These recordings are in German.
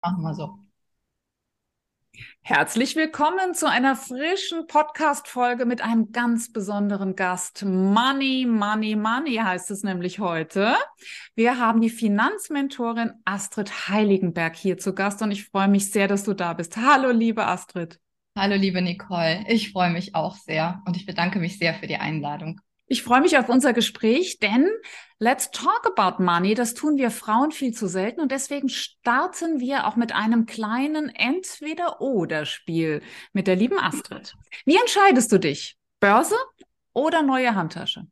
Machen wir so. Herzlich willkommen zu einer frischen Podcast-Folge mit einem ganz besonderen Gast. Money, Money, Money heißt es nämlich heute. Wir haben die Finanzmentorin Astrid Heiligenberg hier zu Gast und ich freue mich sehr, dass du da bist. Hallo, liebe Astrid. Hallo, liebe Nicole. Ich freue mich auch sehr und ich bedanke mich sehr für die Einladung. Ich freue mich auf unser Gespräch, denn Let's Talk About Money, das tun wir Frauen viel zu selten und deswegen starten wir auch mit einem kleinen Entweder-Oder-Spiel mit der lieben Astrid. Wie entscheidest du dich? Börse oder neue Handtasche?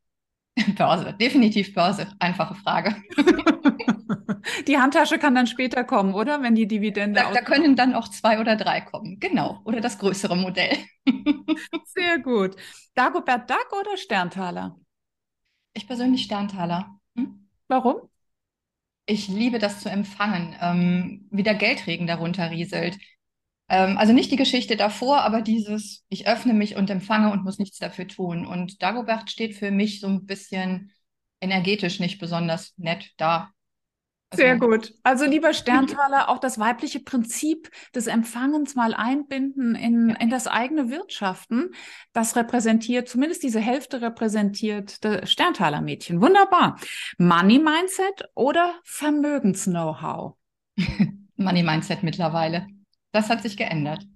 Börse, definitiv Börse. Einfache Frage. die Handtasche kann dann später kommen, oder? Wenn die Dividende. Da, da können dann auch zwei oder drei kommen. Genau. Oder das größere Modell. Sehr gut. Dagobert Duck oder Sterntaler? Ich persönlich Sterntaler. Hm? Warum? Ich liebe das zu empfangen, ähm, wie der Geldregen darunter rieselt. Ähm, also nicht die Geschichte davor, aber dieses, ich öffne mich und empfange und muss nichts dafür tun. Und Dagobert steht für mich so ein bisschen energetisch nicht besonders nett da. Sehr gut. Also lieber Sterntaler, auch das weibliche Prinzip des Empfangens mal einbinden in, in das eigene Wirtschaften. Das repräsentiert, zumindest diese Hälfte repräsentiert das Sterntaler Mädchen. Wunderbar. Money Mindset oder Vermögens-Know-how? Money Mindset mittlerweile. Das hat sich geändert.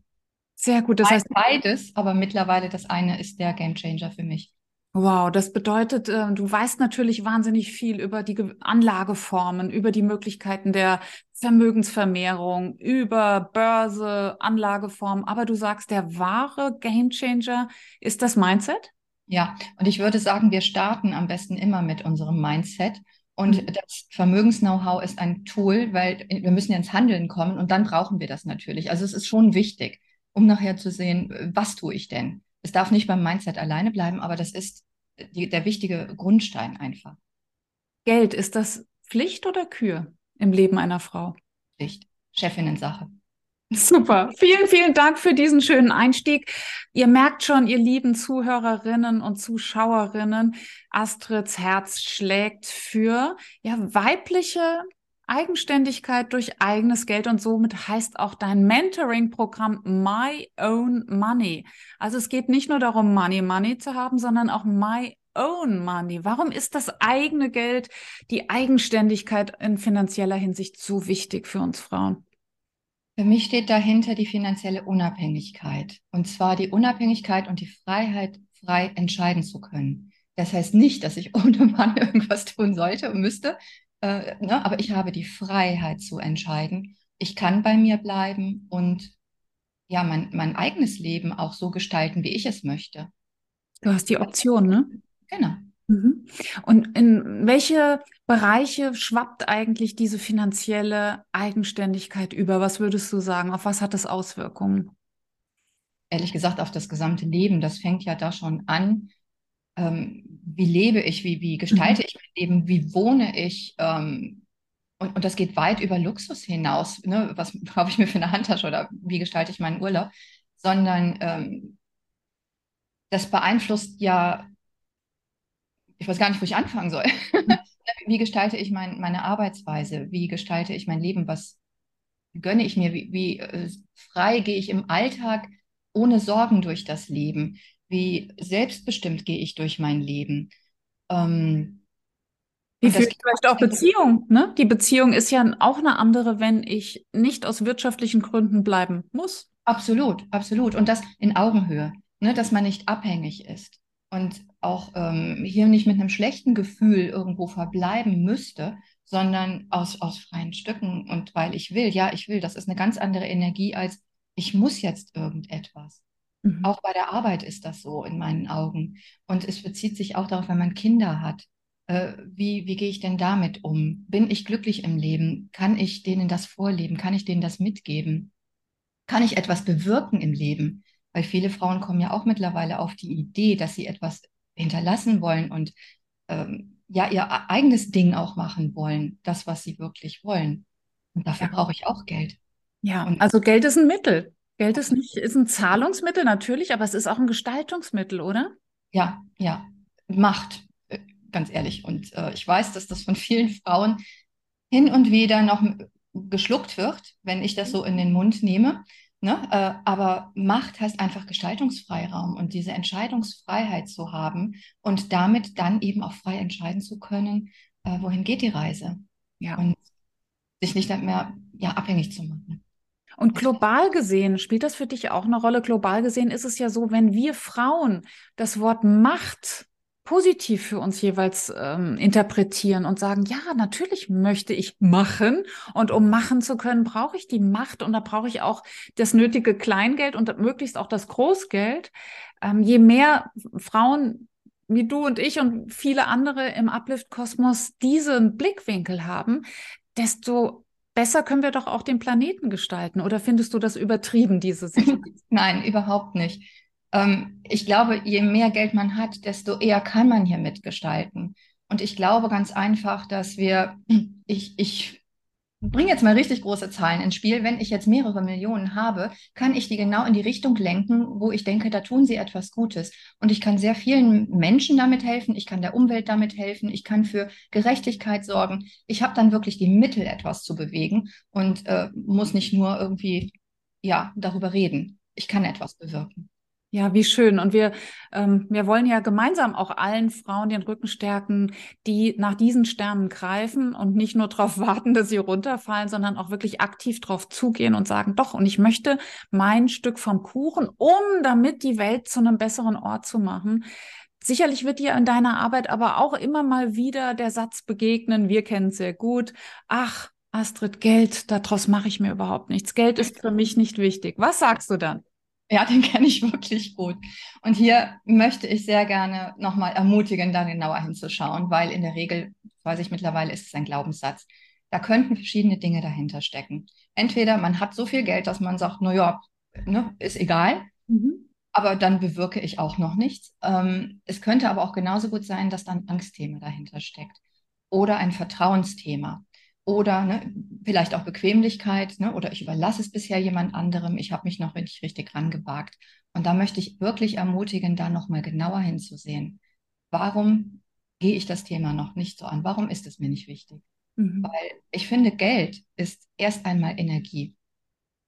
Sehr gut. Das heißt beides, aber mittlerweile das eine ist der Gamechanger für mich. Wow, das bedeutet, äh, du weißt natürlich wahnsinnig viel über die Anlageformen, über die Möglichkeiten der Vermögensvermehrung, über Börse, Anlageformen, aber du sagst, der wahre Gamechanger ist das Mindset? Ja, und ich würde sagen, wir starten am besten immer mit unserem Mindset. Und mhm. das Vermögens-Know-how ist ein Tool, weil wir müssen ja ins Handeln kommen und dann brauchen wir das natürlich. Also es ist schon wichtig, um nachher zu sehen, was tue ich denn? Es darf nicht beim Mindset alleine bleiben, aber das ist die, der wichtige Grundstein einfach. Geld, ist das Pflicht oder Kür im Leben einer Frau? Pflicht. Chefinnen-Sache. Super. Vielen, vielen Dank für diesen schönen Einstieg. Ihr merkt schon, ihr lieben Zuhörerinnen und Zuschauerinnen, Astrids Herz schlägt für ja, weibliche Eigenständigkeit durch eigenes Geld und somit heißt auch dein Mentoring-Programm My Own Money. Also es geht nicht nur darum, Money Money zu haben, sondern auch My Own Money. Warum ist das eigene Geld, die Eigenständigkeit in finanzieller Hinsicht so wichtig für uns Frauen? Für mich steht dahinter die finanzielle Unabhängigkeit. Und zwar die Unabhängigkeit und die Freiheit, frei entscheiden zu können. Das heißt nicht, dass ich ohne Mann irgendwas tun sollte und müsste, äh, ne, aber ich habe die Freiheit zu entscheiden. Ich kann bei mir bleiben und ja, mein, mein eigenes Leben auch so gestalten, wie ich es möchte. Du hast die Option, ne? Genau. Mhm. Und in welche Bereiche schwappt eigentlich diese finanzielle Eigenständigkeit über? Was würdest du sagen? Auf was hat das Auswirkungen? Ehrlich gesagt, auf das gesamte Leben. Das fängt ja da schon an ähm, wie lebe ich, wie, wie gestalte mhm. ich mein Leben, wie wohne ich. Ähm, und, und das geht weit über Luxus hinaus. Ne? Was kaufe ich mir für eine Handtasche oder wie gestalte ich meinen Urlaub? Sondern ähm, das beeinflusst ja, ich weiß gar nicht, wo ich anfangen soll. wie gestalte ich mein, meine Arbeitsweise? Wie gestalte ich mein Leben? Was gönne ich mir? Wie, wie äh, frei gehe ich im Alltag ohne Sorgen durch das Leben? Wie selbstbestimmt gehe ich durch mein Leben. Ähm, wie fühlt vielleicht auch Beziehung? Ne? Die Beziehung ist ja auch eine andere, wenn ich nicht aus wirtschaftlichen Gründen bleiben muss. Absolut, absolut. Und das in Augenhöhe, ne? dass man nicht abhängig ist und auch ähm, hier nicht mit einem schlechten Gefühl irgendwo verbleiben müsste, sondern aus, aus freien Stücken und weil ich will, ja, ich will, das ist eine ganz andere Energie als ich muss jetzt irgendetwas. Mhm. Auch bei der Arbeit ist das so in meinen Augen. Und es bezieht sich auch darauf, wenn man Kinder hat. Äh, wie, wie gehe ich denn damit um? Bin ich glücklich im Leben? Kann ich denen das vorleben? Kann ich denen das mitgeben? Kann ich etwas bewirken im Leben? Weil viele Frauen kommen ja auch mittlerweile auf die Idee, dass sie etwas hinterlassen wollen und ähm, ja ihr eigenes Ding auch machen wollen, das, was sie wirklich wollen. Und dafür ja. brauche ich auch Geld. Ja, und also Geld ist ein Mittel. Geld ist nicht, ist ein Zahlungsmittel natürlich, aber es ist auch ein Gestaltungsmittel, oder? Ja, ja. Macht, äh, ganz ehrlich. Und äh, ich weiß, dass das von vielen Frauen hin und wieder noch geschluckt wird, wenn ich das so in den Mund nehme. Ne? Äh, aber Macht heißt einfach Gestaltungsfreiraum und diese Entscheidungsfreiheit zu haben und damit dann eben auch frei entscheiden zu können, äh, wohin geht die Reise. Ja. Und sich nicht mehr ja, abhängig zu machen. Und global gesehen, spielt das für dich auch eine Rolle? Global gesehen ist es ja so, wenn wir Frauen das Wort Macht positiv für uns jeweils ähm, interpretieren und sagen, ja, natürlich möchte ich machen und um machen zu können, brauche ich die Macht und da brauche ich auch das nötige Kleingeld und möglichst auch das Großgeld. Ähm, je mehr Frauen wie du und ich und viele andere im Uplift-Kosmos diesen Blickwinkel haben, desto besser können wir doch auch den Planeten gestalten. Oder findest du das übertrieben, diese Sicht? Nein, überhaupt nicht ähm, ich glaube, je mehr Geld man hat, desto eher kann man hier mitgestalten. Und ich glaube ganz einfach, dass wir, ich, ich bringe jetzt mal richtig große Zahlen ins Spiel. Wenn ich jetzt mehrere Millionen habe, kann ich die genau in die Richtung lenken, wo ich denke, da tun sie etwas Gutes. Und ich kann sehr vielen Menschen damit helfen, ich kann der Umwelt damit helfen, ich kann für Gerechtigkeit sorgen. Ich habe dann wirklich die Mittel, etwas zu bewegen und äh, muss nicht nur irgendwie ja darüber reden. Ich kann etwas bewirken. Ja, wie schön. Und wir, ähm, wir wollen ja gemeinsam auch allen Frauen den Rücken stärken, die nach diesen Sternen greifen und nicht nur darauf warten, dass sie runterfallen, sondern auch wirklich aktiv darauf zugehen und sagen, doch, und ich möchte mein Stück vom Kuchen, um damit die Welt zu einem besseren Ort zu machen. Sicherlich wird dir in deiner Arbeit aber auch immer mal wieder der Satz begegnen, wir kennen es sehr gut, ach, Astrid, Geld, daraus mache ich mir überhaupt nichts. Geld ist für mich nicht wichtig. Was sagst du dann? Ja, den kenne ich wirklich gut. Und hier möchte ich sehr gerne nochmal ermutigen, da genauer hinzuschauen, weil in der Regel, weiß ich mittlerweile, ist es ein Glaubenssatz. Da könnten verschiedene Dinge dahinter stecken. Entweder man hat so viel Geld, dass man sagt, naja, ne, ist egal, mhm. aber dann bewirke ich auch noch nichts. Ähm, es könnte aber auch genauso gut sein, dass dann Angstthema dahinter steckt oder ein Vertrauensthema. Oder ne, vielleicht auch Bequemlichkeit, ne, oder ich überlasse es bisher jemand anderem, ich habe mich noch nicht richtig rangewagt. Und da möchte ich wirklich ermutigen, da nochmal genauer hinzusehen. Warum gehe ich das Thema noch nicht so an? Warum ist es mir nicht wichtig? Mhm. Weil ich finde, Geld ist erst einmal Energie.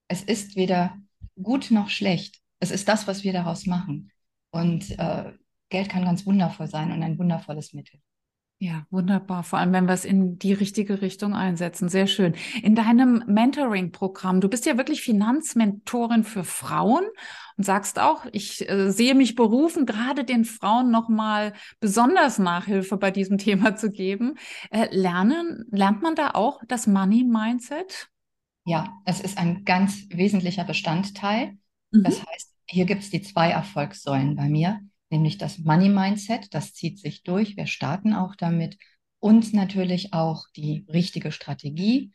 Es ist weder gut noch schlecht. Es ist das, was wir daraus machen. Und äh, Geld kann ganz wundervoll sein und ein wundervolles Mittel. Ja, wunderbar. Vor allem, wenn wir es in die richtige Richtung einsetzen. Sehr schön. In deinem Mentoring-Programm, du bist ja wirklich Finanzmentorin für Frauen und sagst auch, ich äh, sehe mich berufen, gerade den Frauen nochmal besonders Nachhilfe bei diesem Thema zu geben. Äh, lernen, lernt man da auch das Money-Mindset? Ja, es ist ein ganz wesentlicher Bestandteil. Mhm. Das heißt, hier gibt es die zwei Erfolgssäulen bei mir nämlich das Money Mindset. Das zieht sich durch. Wir starten auch damit. Und natürlich auch die richtige Strategie,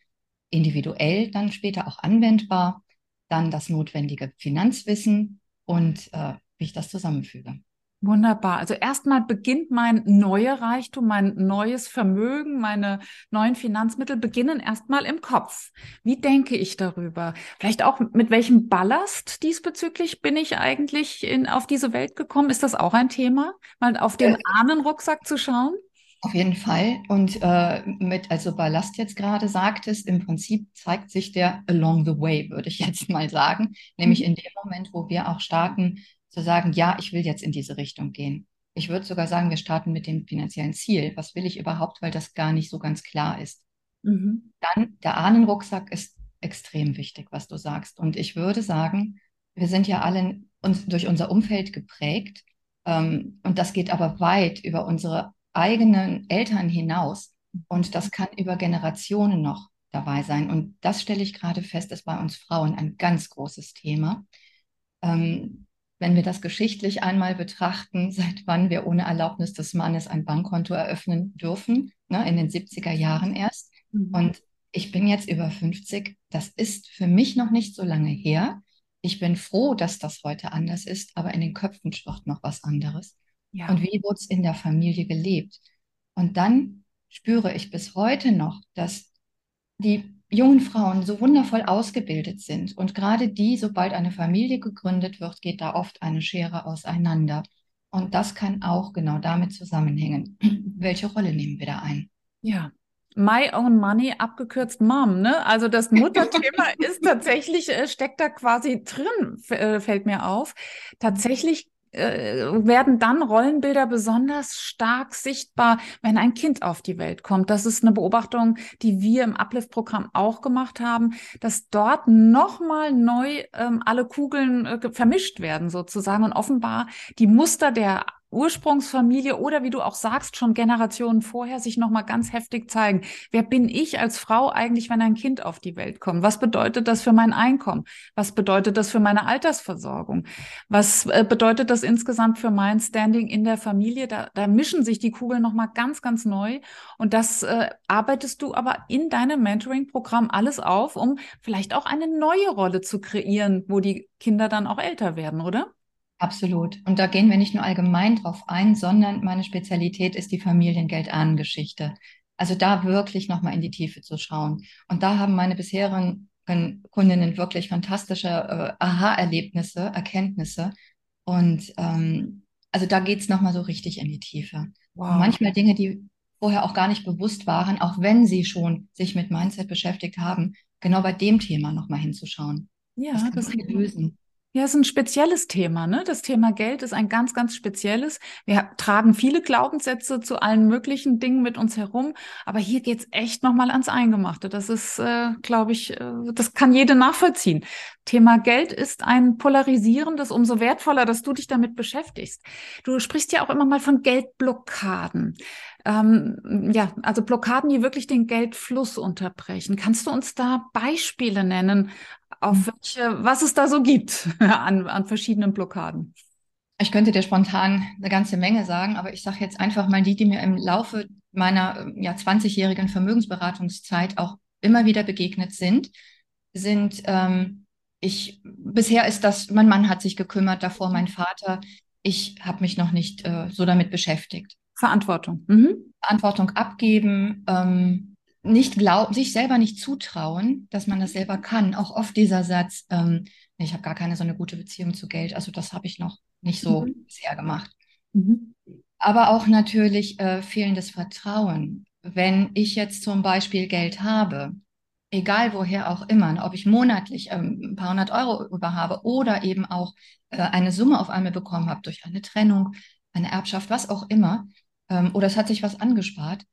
individuell dann später auch anwendbar. Dann das notwendige Finanzwissen und äh, wie ich das zusammenfüge. Wunderbar. Also erstmal beginnt mein neuer Reichtum, mein neues Vermögen, meine neuen Finanzmittel beginnen erstmal im Kopf. Wie denke ich darüber? Vielleicht auch mit welchem Ballast diesbezüglich bin ich eigentlich in, auf diese Welt gekommen? Ist das auch ein Thema? Mal auf den äh, Ahnenrucksack zu schauen? Auf jeden Fall. Und äh, mit, also Ballast jetzt gerade sagtest, im Prinzip zeigt sich der along the way, würde ich jetzt mal sagen. Nämlich mhm. in dem Moment, wo wir auch starten, zu sagen, ja, ich will jetzt in diese Richtung gehen. Ich würde sogar sagen, wir starten mit dem finanziellen Ziel. Was will ich überhaupt, weil das gar nicht so ganz klar ist. Mhm. Dann der Ahnenrucksack ist extrem wichtig, was du sagst. Und ich würde sagen, wir sind ja alle uns durch unser Umfeld geprägt. Ähm, und das geht aber weit über unsere eigenen Eltern hinaus. Und das kann über Generationen noch dabei sein. Und das stelle ich gerade fest, ist bei uns Frauen ein ganz großes Thema. Ähm, wenn wir das geschichtlich einmal betrachten, seit wann wir ohne Erlaubnis des Mannes ein Bankkonto eröffnen dürfen, ne, in den 70er Jahren erst. Mhm. Und ich bin jetzt über 50. Das ist für mich noch nicht so lange her. Ich bin froh, dass das heute anders ist, aber in den Köpfen schwirrt noch was anderes. Ja. Und wie wurde es in der Familie gelebt? Und dann spüre ich bis heute noch, dass die jungen Frauen so wundervoll ausgebildet sind. Und gerade die, sobald eine Familie gegründet wird, geht da oft eine Schere auseinander. Und das kann auch genau damit zusammenhängen. Welche Rolle nehmen wir da ein? Ja, My Own Money, abgekürzt Mom, ne? Also das Mutterthema ist tatsächlich, äh, steckt da quasi drin, äh, fällt mir auf. Tatsächlich werden dann Rollenbilder besonders stark sichtbar, wenn ein Kind auf die Welt kommt. Das ist eine Beobachtung, die wir im Uplift-Programm auch gemacht haben, dass dort nochmal neu ähm, alle Kugeln äh, vermischt werden sozusagen und offenbar die Muster der Ursprungsfamilie oder wie du auch sagst, schon Generationen vorher sich nochmal ganz heftig zeigen. Wer bin ich als Frau eigentlich, wenn ein Kind auf die Welt kommt? Was bedeutet das für mein Einkommen? Was bedeutet das für meine Altersversorgung? Was äh, bedeutet das insgesamt für mein Standing in der Familie? Da, da mischen sich die Kugeln nochmal ganz, ganz neu. Und das äh, arbeitest du aber in deinem Mentoring-Programm alles auf, um vielleicht auch eine neue Rolle zu kreieren, wo die Kinder dann auch älter werden, oder? Absolut. Und da gehen wir nicht nur allgemein drauf ein, sondern meine Spezialität ist die Familiengeld-An-Geschichte. Also da wirklich nochmal in die Tiefe zu schauen. Und da haben meine bisherigen Kundinnen wirklich fantastische äh, Aha-Erlebnisse, Erkenntnisse. Und ähm, also da geht es nochmal so richtig in die Tiefe. Wow. Manchmal Dinge, die vorher auch gar nicht bewusst waren, auch wenn sie schon sich mit Mindset beschäftigt haben, genau bei dem Thema nochmal hinzuschauen. Ja, das das lösen. Ja, es ist ein spezielles Thema. Ne? Das Thema Geld ist ein ganz, ganz spezielles. Wir tragen viele Glaubenssätze zu allen möglichen Dingen mit uns herum, aber hier geht's echt nochmal ans Eingemachte. Das ist, äh, glaube ich, äh, das kann jede nachvollziehen. Thema Geld ist ein polarisierendes, umso wertvoller, dass du dich damit beschäftigst. Du sprichst ja auch immer mal von Geldblockaden. Ähm, ja, also Blockaden, die wirklich den Geldfluss unterbrechen. Kannst du uns da Beispiele nennen, auf welche, was es da so gibt an, an verschiedenen Blockaden? Ich könnte dir spontan eine ganze Menge sagen, aber ich sage jetzt einfach mal die, die mir im Laufe meiner ja, 20-jährigen Vermögensberatungszeit auch immer wieder begegnet sind, sind, ähm, ich, bisher ist das, mein Mann hat sich gekümmert, davor mein Vater, ich habe mich noch nicht äh, so damit beschäftigt. Verantwortung. Mhm. Verantwortung abgeben, ähm, nicht glauben, sich selber nicht zutrauen, dass man das selber kann. Auch oft dieser Satz, ähm, ich habe gar keine so eine gute Beziehung zu Geld, also das habe ich noch nicht so mhm. bisher gemacht. Mhm. Aber auch natürlich äh, fehlendes Vertrauen. Wenn ich jetzt zum Beispiel Geld habe, egal woher auch immer, ob ich monatlich ähm, ein paar hundert Euro über habe oder eben auch äh, eine Summe auf einmal bekommen habe durch eine Trennung, eine Erbschaft, was auch immer, ähm, oder es hat sich was angespart,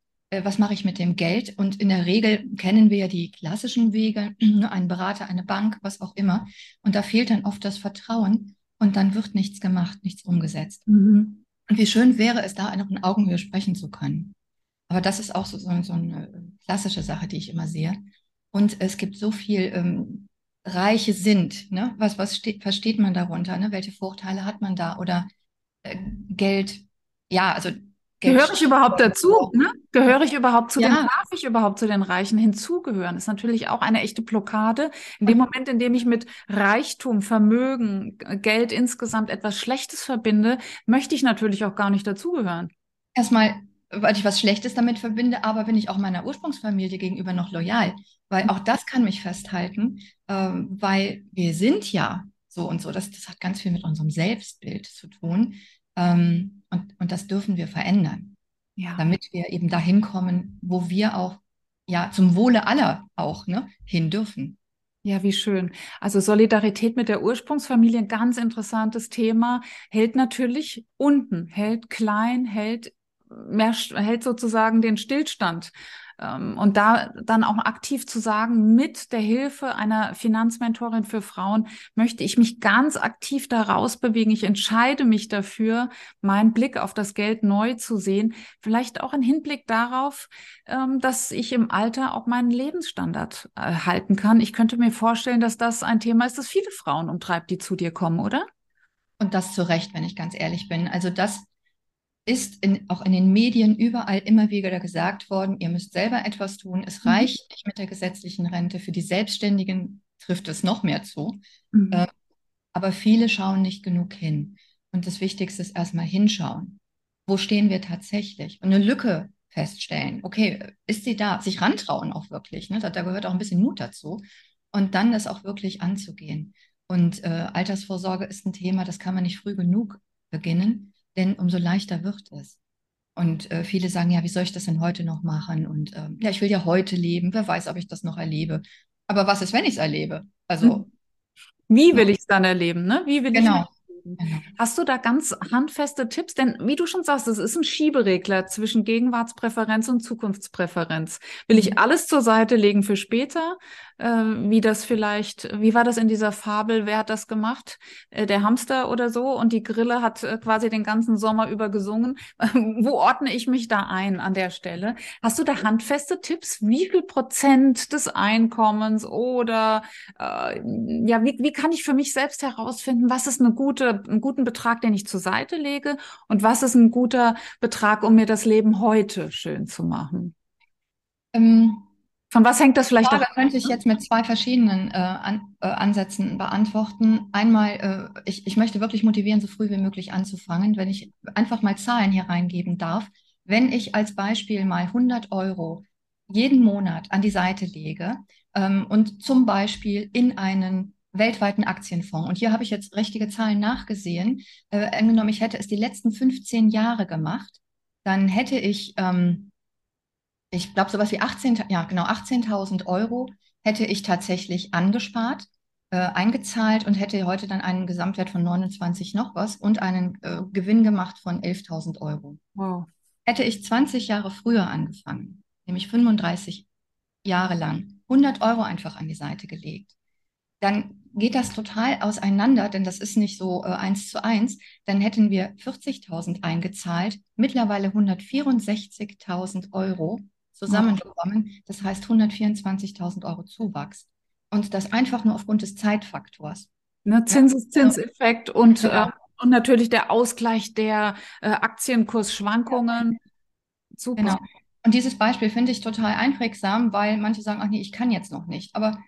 was mache ich mit dem Geld? Und in der Regel kennen wir ja die klassischen Wege, ne, ein Berater, eine Bank, was auch immer. Und da fehlt dann oft das Vertrauen und dann wird nichts gemacht, nichts umgesetzt. Mhm. Und wie schön wäre es, da noch in Augenhöhe sprechen zu können. Aber das ist auch so, so, so eine klassische Sache, die ich immer sehe. Und es gibt so viel ähm, Reiche sind. Ne? Was, was steht, versteht man darunter? Ne? Welche Vorteile hat man da? Oder äh, Geld, ja, also Gehöre ich überhaupt dazu? Ne? Gehöre ich überhaupt zu ja. den, darf ich überhaupt zu den Reichen hinzugehören? Ist natürlich auch eine echte Blockade. In dem Moment, in dem ich mit Reichtum, Vermögen, Geld insgesamt etwas Schlechtes verbinde, möchte ich natürlich auch gar nicht dazugehören. Erstmal, weil ich was Schlechtes damit verbinde, aber bin ich auch meiner Ursprungsfamilie gegenüber noch loyal. Weil auch das kann mich festhalten, ähm, weil wir sind ja so und so. Das, das hat ganz viel mit unserem Selbstbild zu tun. Ähm, und, und das dürfen wir verändern, ja. damit wir eben dahin kommen, wo wir auch ja zum Wohle aller auch ne, hin dürfen. Ja, wie schön. Also Solidarität mit der Ursprungsfamilie, ein ganz interessantes Thema, hält natürlich unten, hält klein, hält mehr, hält sozusagen den Stillstand. Ähm, und da dann auch aktiv zu sagen, mit der Hilfe einer Finanzmentorin für Frauen möchte ich mich ganz aktiv daraus bewegen. Ich entscheide mich dafür, meinen Blick auf das Geld neu zu sehen. Vielleicht auch im Hinblick darauf, ähm, dass ich im Alter auch meinen Lebensstandard äh, halten kann. Ich könnte mir vorstellen, dass das ein Thema ist, das viele Frauen umtreibt, die zu dir kommen, oder? Und das zu Recht, wenn ich ganz ehrlich bin. Also das ist in, auch in den Medien überall immer wieder gesagt worden, ihr müsst selber etwas tun. Es mhm. reicht nicht mit der gesetzlichen Rente. Für die Selbstständigen trifft es noch mehr zu. Mhm. Äh, aber viele schauen nicht genug hin. Und das Wichtigste ist erstmal hinschauen. Wo stehen wir tatsächlich? Und eine Lücke feststellen. Okay, ist sie da? Sich rantrauen auch wirklich. Ne? Da, da gehört auch ein bisschen Mut dazu. Und dann das auch wirklich anzugehen. Und äh, Altersvorsorge ist ein Thema, das kann man nicht früh genug beginnen denn umso leichter wird es. Und äh, viele sagen, ja, wie soll ich das denn heute noch machen? Und ähm, ja, ich will ja heute leben. Wer weiß, ob ich das noch erlebe. Aber was ist, wenn ich es erlebe? Also. Hm. Wie will ich es dann erleben? Ne? Wie will genau. ich Genau. Hast du da ganz handfeste Tipps? Denn wie du schon sagst, es ist ein Schieberegler zwischen Gegenwartspräferenz und Zukunftspräferenz. Will ich mhm. alles zur Seite legen für später? Äh, wie das vielleicht, wie war das in dieser Fabel? Wer hat das gemacht? Äh, der Hamster oder so? Und die Grille hat äh, quasi den ganzen Sommer über gesungen. Wo ordne ich mich da ein an der Stelle? Hast du da handfeste Tipps? Wie viel Prozent des Einkommens oder äh, ja, wie, wie kann ich für mich selbst herausfinden, was ist eine gute einen guten Betrag, den ich zur Seite lege und was ist ein guter Betrag, um mir das Leben heute schön zu machen? Ähm, Von was hängt das vielleicht ab? könnte ich jetzt mit zwei verschiedenen äh, an, äh, Ansätzen beantworten. Einmal, äh, ich, ich möchte wirklich motivieren, so früh wie möglich anzufangen, wenn ich einfach mal Zahlen hier reingeben darf. Wenn ich als Beispiel mal 100 Euro jeden Monat an die Seite lege ähm, und zum Beispiel in einen weltweiten Aktienfonds. Und hier habe ich jetzt richtige Zahlen nachgesehen. Äh, angenommen, ich hätte es die letzten 15 Jahre gemacht, dann hätte ich, ähm, ich glaube, sowas wie 18, ja, genau, 18.000 Euro hätte ich tatsächlich angespart, äh, eingezahlt und hätte heute dann einen Gesamtwert von 29 noch was und einen äh, Gewinn gemacht von 11.000 Euro. Wow. Hätte ich 20 Jahre früher angefangen, nämlich 35 Jahre lang, 100 Euro einfach an die Seite gelegt, dann geht das total auseinander, denn das ist nicht so äh, eins zu eins. Dann hätten wir 40.000 eingezahlt, mittlerweile 164.000 Euro zusammengekommen. Das heißt 124.000 Euro Zuwachs. Und das einfach nur aufgrund des Zeitfaktors. Ne, Zinseszinseffekt ja. und, genau. äh, und natürlich der Ausgleich der äh, Aktienkursschwankungen. Ja. Super. Genau. Und dieses Beispiel finde ich total einprägsam, weil manche sagen, ach nee, ich kann jetzt noch nicht. Aber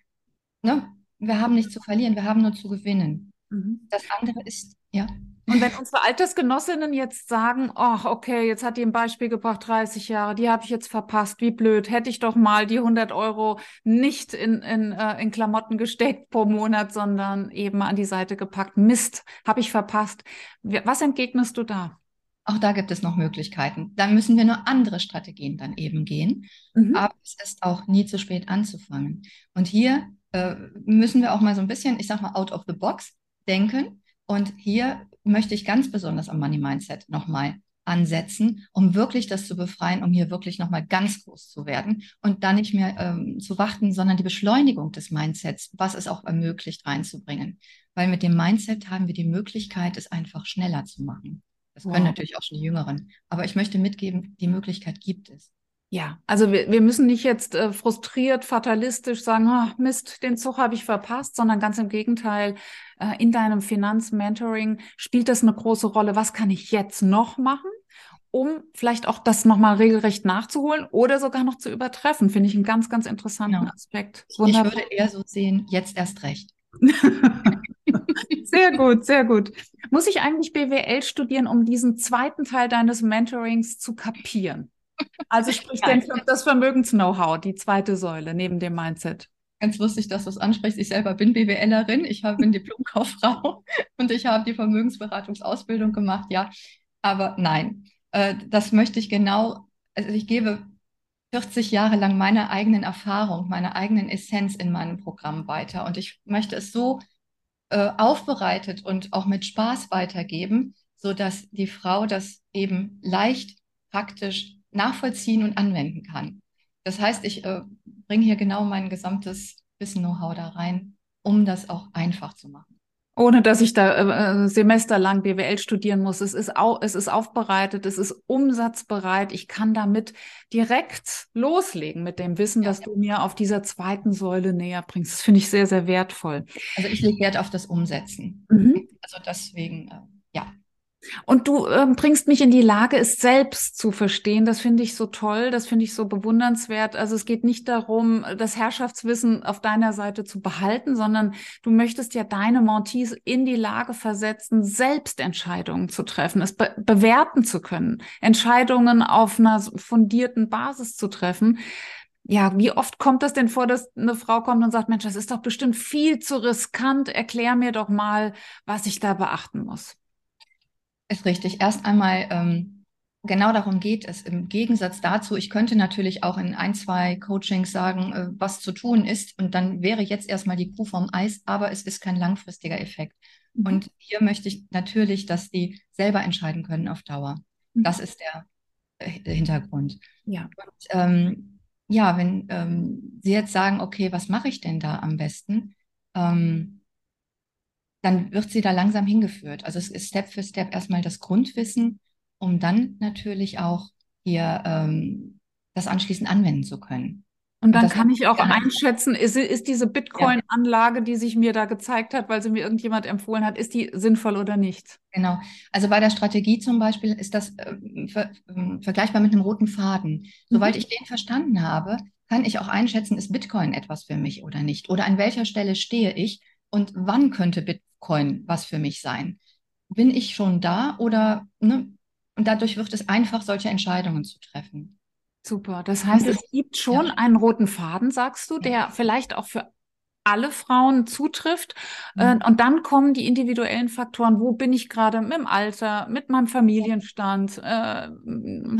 ne, wir haben nichts zu verlieren, wir haben nur zu gewinnen. Mhm. Das andere ist, ja. Und wenn unsere Altersgenossinnen jetzt sagen, ach, oh, okay, jetzt hat die ein Beispiel gebracht, 30 Jahre, die habe ich jetzt verpasst, wie blöd, hätte ich doch mal die 100 Euro nicht in, in, äh, in Klamotten gesteckt pro Monat, sondern eben an die Seite gepackt. Mist, habe ich verpasst. Was entgegnest du da? Auch da gibt es noch Möglichkeiten. Da müssen wir nur andere Strategien dann eben gehen. Mhm. Aber es ist auch nie zu spät anzufangen. Und hier äh, müssen wir auch mal so ein bisschen, ich sag mal, out of the box denken. Und hier möchte ich ganz besonders am Money Mindset nochmal ansetzen, um wirklich das zu befreien, um hier wirklich nochmal ganz groß zu werden und dann nicht mehr ähm, zu warten, sondern die Beschleunigung des Mindsets, was es auch ermöglicht, reinzubringen. Weil mit dem Mindset haben wir die Möglichkeit, es einfach schneller zu machen. Das können wow. natürlich auch schon die Jüngeren. Aber ich möchte mitgeben, die Möglichkeit gibt es. Ja, also wir, wir müssen nicht jetzt äh, frustriert, fatalistisch sagen, oh, Mist, den Zug habe ich verpasst, sondern ganz im Gegenteil, äh, in deinem Finanzmentoring spielt das eine große Rolle. Was kann ich jetzt noch machen, um vielleicht auch das nochmal regelrecht nachzuholen oder sogar noch zu übertreffen? Finde ich einen ganz, ganz interessanten genau. Aspekt. Wunderbar. Ich würde eher so sehen, jetzt erst recht. sehr gut, sehr gut. Muss ich eigentlich BWL studieren, um diesen zweiten Teil deines Mentorings zu kapieren? Also sprich ja. das Vermögens-Know-how, die zweite Säule neben dem Mindset. Ganz lustig, dass du es ansprichst. Ich selber bin BWLerin, ich bin Diplomkauffrau und ich habe die Vermögensberatungsausbildung gemacht, ja. Aber nein, äh, das möchte ich genau, also ich gebe 40 Jahre lang meine eigenen Erfahrung, meine eigenen Essenz in meinem Programm weiter. Und ich möchte es so äh, aufbereitet und auch mit Spaß weitergeben, sodass die Frau das eben leicht, praktisch nachvollziehen und anwenden kann. Das heißt, ich äh, bringe hier genau mein gesamtes Wissen-Know-how da rein, um das auch einfach zu machen. Ohne dass ich da äh, äh semesterlang BWL studieren muss. Es ist, au es ist aufbereitet, es ist umsatzbereit. Ich kann damit direkt loslegen mit dem Wissen, ja, das ja. du mir auf dieser zweiten Säule näher bringst. Das finde ich sehr, sehr wertvoll. Also ich lege Wert auf das Umsetzen. Mhm. Also deswegen, äh. Und du ähm, bringst mich in die Lage, es selbst zu verstehen. Das finde ich so toll, das finde ich so bewundernswert. Also es geht nicht darum, das Herrschaftswissen auf deiner Seite zu behalten, sondern du möchtest ja deine Montees in die Lage versetzen, selbst Entscheidungen zu treffen, es be bewerten zu können, Entscheidungen auf einer fundierten Basis zu treffen. Ja, wie oft kommt das denn vor, dass eine Frau kommt und sagt, Mensch, das ist doch bestimmt viel zu riskant. Erklär mir doch mal, was ich da beachten muss. Ist richtig. Erst einmal ähm, genau darum geht es. Im Gegensatz dazu, ich könnte natürlich auch in ein, zwei Coachings sagen, äh, was zu tun ist. Und dann wäre jetzt erstmal die Kuh vom Eis, aber es ist kein langfristiger Effekt. Mhm. Und hier möchte ich natürlich, dass die selber entscheiden können auf Dauer. Mhm. Das ist der äh, Hintergrund. Ja. Und, ähm, ja, wenn ähm, Sie jetzt sagen, okay, was mache ich denn da am besten? Ähm, dann wird sie da langsam hingeführt. Also es ist Step für Step erstmal das Grundwissen, um dann natürlich auch hier ähm, das anschließend anwenden zu können. Und dann kann ich auch einschätzen, ist, ist diese Bitcoin-Anlage, die sich mir da gezeigt hat, weil sie mir irgendjemand empfohlen hat, ist die sinnvoll oder nicht? Genau. Also bei der Strategie zum Beispiel ist das äh, ver äh, vergleichbar mit einem roten Faden. Sobald mhm. ich den verstanden habe, kann ich auch einschätzen, ist Bitcoin etwas für mich oder nicht? Oder an welcher Stelle stehe ich und wann könnte Bitcoin was für mich sein? Bin ich schon da oder, ne? Und dadurch wird es einfach, solche Entscheidungen zu treffen. Super. Das heißt, es gibt schon ja. einen roten Faden, sagst du, der vielleicht auch für alle Frauen zutrifft. Mhm. Und dann kommen die individuellen Faktoren. Wo bin ich gerade mit dem Alter, mit meinem Familienstand? Äh,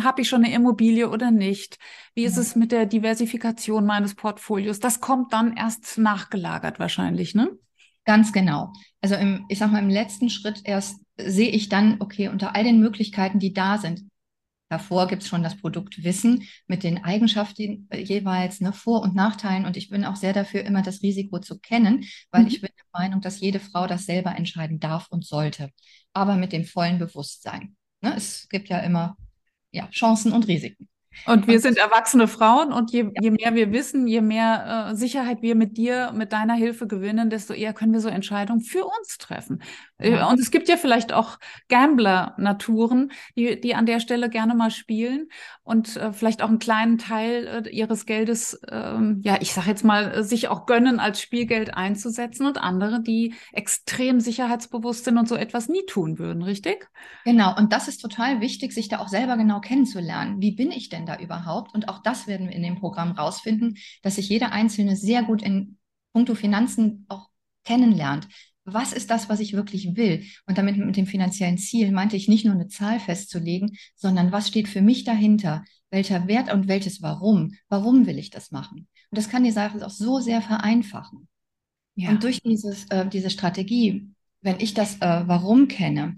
Habe ich schon eine Immobilie oder nicht? Wie ist es mit der Diversifikation meines Portfolios? Das kommt dann erst nachgelagert wahrscheinlich, ne? Ganz genau. Also im, ich sag mal, im letzten Schritt erst sehe ich dann, okay, unter all den Möglichkeiten, die da sind, Davor gibt es schon das Produktwissen mit den Eigenschaften jeweils, ne, Vor- und Nachteilen. Und ich bin auch sehr dafür, immer das Risiko zu kennen, weil mhm. ich bin der Meinung, dass jede Frau das selber entscheiden darf und sollte, aber mit dem vollen Bewusstsein. Ne, es gibt ja immer ja, Chancen und Risiken. Und wir sind erwachsene Frauen und je, je mehr wir wissen, je mehr äh, Sicherheit wir mit dir, mit deiner Hilfe gewinnen, desto eher können wir so Entscheidungen für uns treffen. Äh, ja. Und es gibt ja vielleicht auch Gambler-Naturen, die, die an der Stelle gerne mal spielen und äh, vielleicht auch einen kleinen Teil äh, ihres Geldes, ähm, ja, ich sage jetzt mal, äh, sich auch gönnen, als Spielgeld einzusetzen und andere, die extrem sicherheitsbewusst sind und so etwas nie tun würden, richtig? Genau, und das ist total wichtig, sich da auch selber genau kennenzulernen. Wie bin ich denn da überhaupt? Und auch das werden wir in dem Programm rausfinden, dass sich jeder Einzelne sehr gut in puncto Finanzen auch kennenlernt was ist das, was ich wirklich will? Und damit mit dem finanziellen Ziel meinte ich nicht nur eine Zahl festzulegen, sondern was steht für mich dahinter? Welcher Wert und welches Warum? Warum will ich das machen? Und das kann die Sache auch so sehr vereinfachen. Ja. Und durch dieses, äh, diese Strategie, wenn ich das äh, Warum kenne,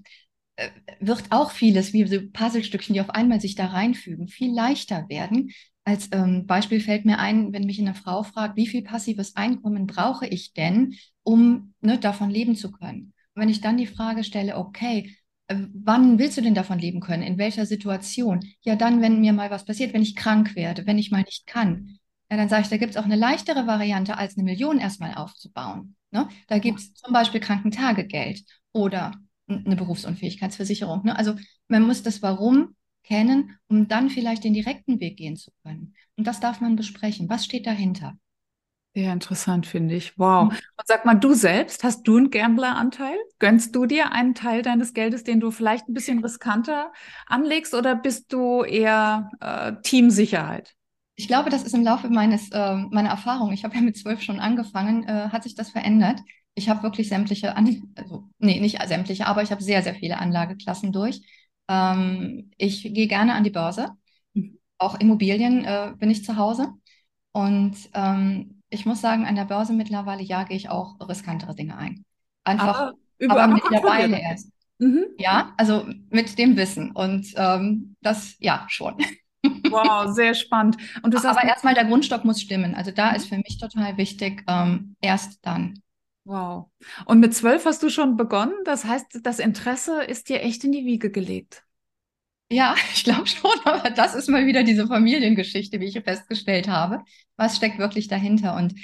wird auch vieles, wie so Puzzlestückchen, die auf einmal sich da reinfügen, viel leichter werden. Als ähm, Beispiel fällt mir ein, wenn mich eine Frau fragt, wie viel passives Einkommen brauche ich denn, um ne, davon leben zu können. Und wenn ich dann die Frage stelle, okay, äh, wann willst du denn davon leben können? In welcher Situation? Ja, dann, wenn mir mal was passiert, wenn ich krank werde, wenn ich mal nicht kann. Ja, dann sage ich, da gibt es auch eine leichtere Variante, als eine Million erstmal aufzubauen. Ne? Da gibt es zum Beispiel Krankentagegeld oder eine Berufsunfähigkeitsversicherung. Ne? Also man muss das Warum kennen, um dann vielleicht den direkten Weg gehen zu können. Und das darf man besprechen. Was steht dahinter? Sehr interessant, finde ich. Wow. Mhm. Und sag mal, du selbst, hast du einen Gambler-Anteil? Gönnst du dir einen Teil deines Geldes, den du vielleicht ein bisschen riskanter anlegst, oder bist du eher äh, Teamsicherheit? Ich glaube, das ist im Laufe meines, äh, meiner Erfahrung, ich habe ja mit zwölf schon angefangen, äh, hat sich das verändert. Ich habe wirklich sämtliche, An also, nee, nicht sämtliche, aber ich habe sehr, sehr viele Anlageklassen durch. Ähm, ich gehe gerne an die Börse. Mhm. Auch Immobilien äh, bin ich zu Hause. Und ähm, ich muss sagen, an der Börse mittlerweile ja gehe ich auch riskantere Dinge ein. Einfach, aber, über, aber mittlerweile erst. Mhm. Ja, also mit dem Wissen. Und ähm, das, ja, schon. Wow, sehr spannend. Und du sagst, aber erstmal der Grundstock muss stimmen. Also da ist für mich total wichtig, ähm, erst dann. Wow. Und mit zwölf hast du schon begonnen? Das heißt, das Interesse ist dir echt in die Wiege gelegt. Ja, ich glaube schon, aber das ist mal wieder diese Familiengeschichte, wie ich festgestellt habe. Was steckt wirklich dahinter? Und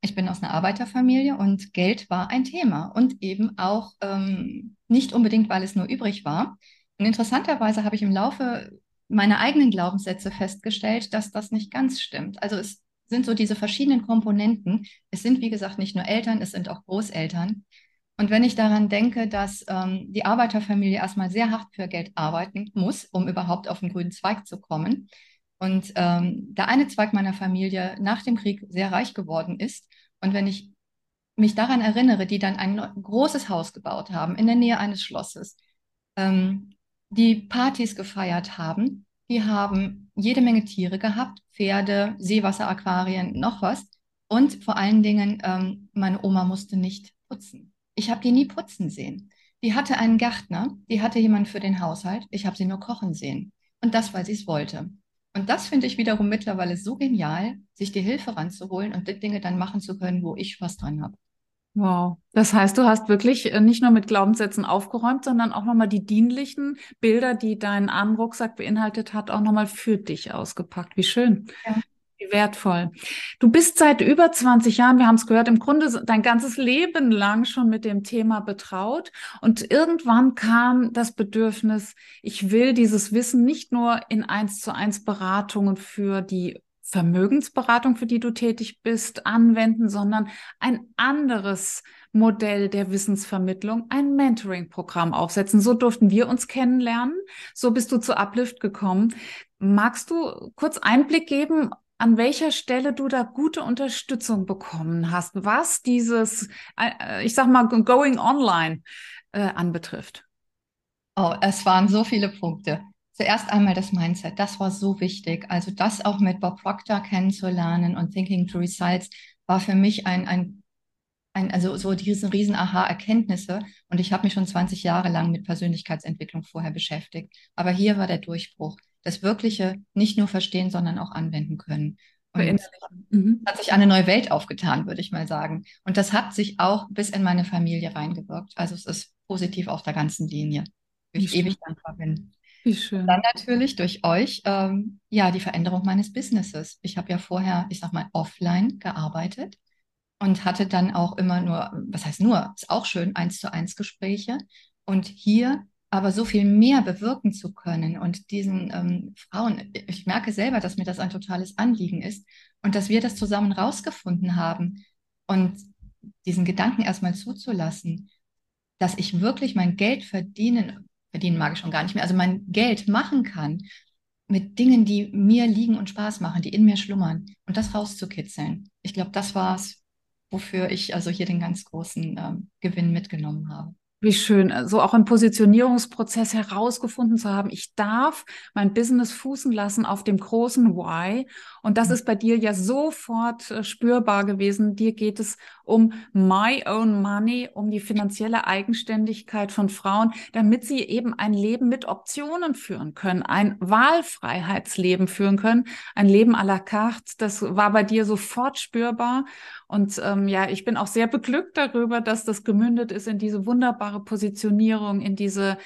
ich bin aus einer Arbeiterfamilie und Geld war ein Thema und eben auch ähm, nicht unbedingt, weil es nur übrig war. Und interessanterweise habe ich im Laufe meiner eigenen Glaubenssätze festgestellt, dass das nicht ganz stimmt. Also es sind so diese verschiedenen Komponenten. Es sind, wie gesagt, nicht nur Eltern, es sind auch Großeltern. Und wenn ich daran denke, dass ähm, die Arbeiterfamilie erstmal sehr hart für Geld arbeiten muss, um überhaupt auf den grünen Zweig zu kommen, und ähm, der eine Zweig meiner Familie nach dem Krieg sehr reich geworden ist, und wenn ich mich daran erinnere, die dann ein großes Haus gebaut haben in der Nähe eines Schlosses, ähm, die Partys gefeiert haben. Die haben jede Menge Tiere gehabt, Pferde, Seewasser, Aquarien, noch was. Und vor allen Dingen, ähm, meine Oma musste nicht putzen. Ich habe die nie putzen sehen. Die hatte einen Gärtner, die hatte jemanden für den Haushalt. Ich habe sie nur kochen sehen. Und das, weil sie es wollte. Und das finde ich wiederum mittlerweile so genial, sich die Hilfe ranzuholen und die Dinge dann machen zu können, wo ich Spaß dran habe. Wow. Das heißt, du hast wirklich äh, nicht nur mit Glaubenssätzen aufgeräumt, sondern auch nochmal die dienlichen Bilder, die dein Armrucksack beinhaltet hat, auch nochmal für dich ausgepackt. Wie schön. Ja. Wie wertvoll. Du bist seit über 20 Jahren, wir haben es gehört, im Grunde dein ganzes Leben lang schon mit dem Thema betraut. Und irgendwann kam das Bedürfnis, ich will dieses Wissen nicht nur in eins zu eins Beratungen für die Vermögensberatung, für die du tätig bist, anwenden, sondern ein anderes Modell der Wissensvermittlung, ein Mentoring-Programm aufsetzen. So durften wir uns kennenlernen. So bist du zu Uplift gekommen. Magst du kurz Einblick geben, an welcher Stelle du da gute Unterstützung bekommen hast, was dieses, äh, ich sag mal, Going Online äh, anbetrifft? Oh, es waren so viele Punkte. Zuerst einmal das Mindset, das war so wichtig. Also das auch mit Bob Proctor kennenzulernen und Thinking to Results war für mich ein, ein, ein also so diese riesen Aha-Erkenntnisse. Und ich habe mich schon 20 Jahre lang mit Persönlichkeitsentwicklung vorher beschäftigt. Aber hier war der Durchbruch. Das Wirkliche nicht nur verstehen, sondern auch anwenden können. Und mhm. hat sich eine neue Welt aufgetan, würde ich mal sagen. Und das hat sich auch bis in meine Familie reingewirkt. Also es ist positiv auf der ganzen Linie, wo ich ewig dankbar bin. Wie schön. Dann natürlich durch euch, ähm, ja, die Veränderung meines Businesses. Ich habe ja vorher, ich sag mal, offline gearbeitet und hatte dann auch immer nur, was heißt nur, ist auch schön, eins zu eins Gespräche. Und hier aber so viel mehr bewirken zu können und diesen ähm, Frauen, ich merke selber, dass mir das ein totales Anliegen ist und dass wir das zusammen rausgefunden haben und diesen Gedanken erstmal zuzulassen, dass ich wirklich mein Geld verdienen verdienen mag ich schon gar nicht mehr, also mein Geld machen kann mit Dingen, die mir liegen und Spaß machen, die in mir schlummern und das rauszukitzeln. Ich glaube, das war es, wofür ich also hier den ganz großen ähm, Gewinn mitgenommen habe. Wie schön, so also auch im Positionierungsprozess herausgefunden zu haben, ich darf mein Business fußen lassen auf dem großen Why. Und das mhm. ist bei dir ja sofort äh, spürbar gewesen. Dir geht es um my own money, um die finanzielle Eigenständigkeit von Frauen, damit sie eben ein Leben mit Optionen führen können, ein Wahlfreiheitsleben führen können, ein Leben à la carte. Das war bei dir sofort spürbar. Und ähm, ja, ich bin auch sehr beglückt darüber, dass das gemündet ist in diese wunderbare Positionierung, in diese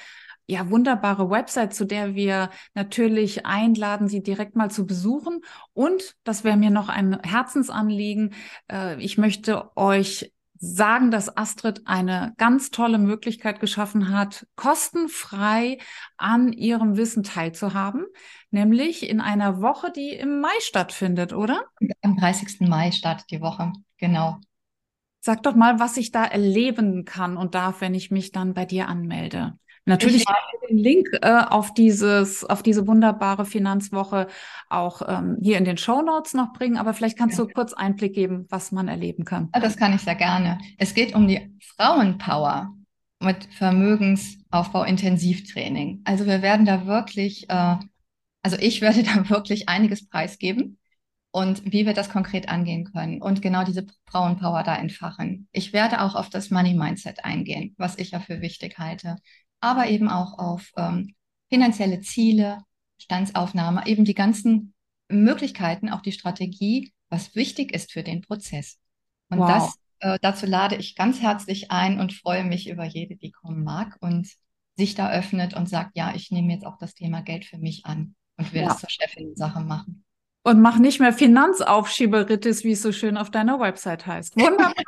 ja, wunderbare Website, zu der wir natürlich einladen, sie direkt mal zu besuchen. Und das wäre mir noch ein Herzensanliegen. Äh, ich möchte euch sagen, dass Astrid eine ganz tolle Möglichkeit geschaffen hat, kostenfrei an ihrem Wissen teilzuhaben, nämlich in einer Woche, die im Mai stattfindet, oder? Am 30. Mai startet die Woche, genau. Sag doch mal, was ich da erleben kann und darf, wenn ich mich dann bei dir anmelde. Natürlich den Link äh, auf dieses, auf diese wunderbare Finanzwoche auch ähm, hier in den Show Notes noch bringen, aber vielleicht kannst ja. du kurz Einblick geben, was man erleben kann. Ja, das kann ich sehr gerne. Es geht um die Frauenpower mit Vermögensaufbau Intensivtraining. Also wir werden da wirklich, äh, also ich werde da wirklich einiges preisgeben und wie wir das konkret angehen können und genau diese Frauenpower da entfachen. Ich werde auch auf das Money Mindset eingehen, was ich ja für wichtig halte aber eben auch auf ähm, finanzielle Ziele, Standsaufnahme, eben die ganzen Möglichkeiten, auch die Strategie, was wichtig ist für den Prozess. Und wow. das, äh, dazu lade ich ganz herzlich ein und freue mich über jede, die kommen mag und sich da öffnet und sagt, ja, ich nehme jetzt auch das Thema Geld für mich an und will ja. es zur Chefin Sache machen und mach nicht mehr Finanzaufschieberitis, wie es so schön auf deiner Website heißt. Wunderbar.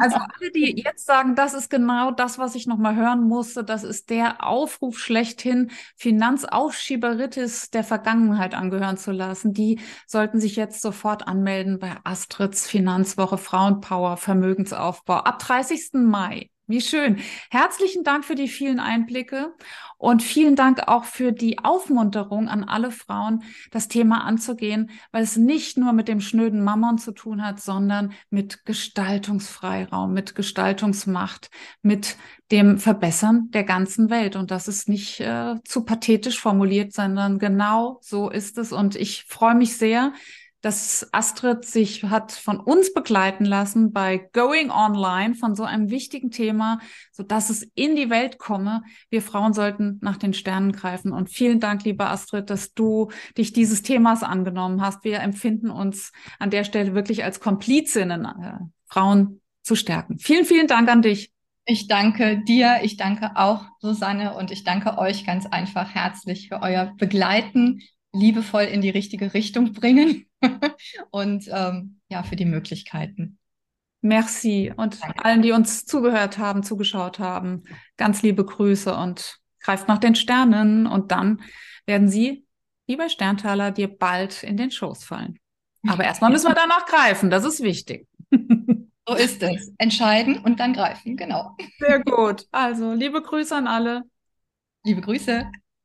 Also alle, die jetzt sagen, das ist genau das, was ich nochmal hören musste, das ist der Aufruf schlechthin, Finanzaufschieberitis der Vergangenheit angehören zu lassen, die sollten sich jetzt sofort anmelden bei Astrids Finanzwoche Frauenpower Vermögensaufbau ab 30. Mai Wie schön. Herzlichen Dank für die vielen Einblicke und vielen Dank auch für die Aufmunterung an alle Frauen, das Thema anzugehen, weil es nicht nur mit dem schnöden Mammon zu tun hat, sondern mit Gestaltungsfreiraum, mit Gestaltungsmacht, mit dem Verbessern der ganzen Welt. Und das ist nicht äh, zu pathetisch formuliert, sondern genau so ist es. Und ich freue mich sehr, dass Astrid sich hat von uns begleiten lassen bei Going Online von so einem wichtigen Thema, so dass es in die Welt komme. Wir Frauen sollten nach den Sternen greifen. Und vielen Dank, liebe Astrid, dass du dich dieses Themas angenommen hast. Wir empfinden uns an der Stelle wirklich als Komplizinnen, äh, Frauen zu stärken. Vielen, vielen Dank an dich. Ich danke dir, ich danke auch Susanne und ich danke euch ganz einfach herzlich für euer Begleiten, liebevoll in die richtige Richtung bringen und ähm, ja, für die Möglichkeiten. Merci und Danke. allen, die uns zugehört haben, zugeschaut haben, ganz liebe Grüße und greift nach den Sternen und dann werden sie, wie bei Sterntaler, dir bald in den Schoß fallen. Aber erstmal müssen wir danach greifen, das ist wichtig. So ist es. Entscheiden und dann greifen, genau. Sehr gut. Also, liebe Grüße an alle. Liebe Grüße.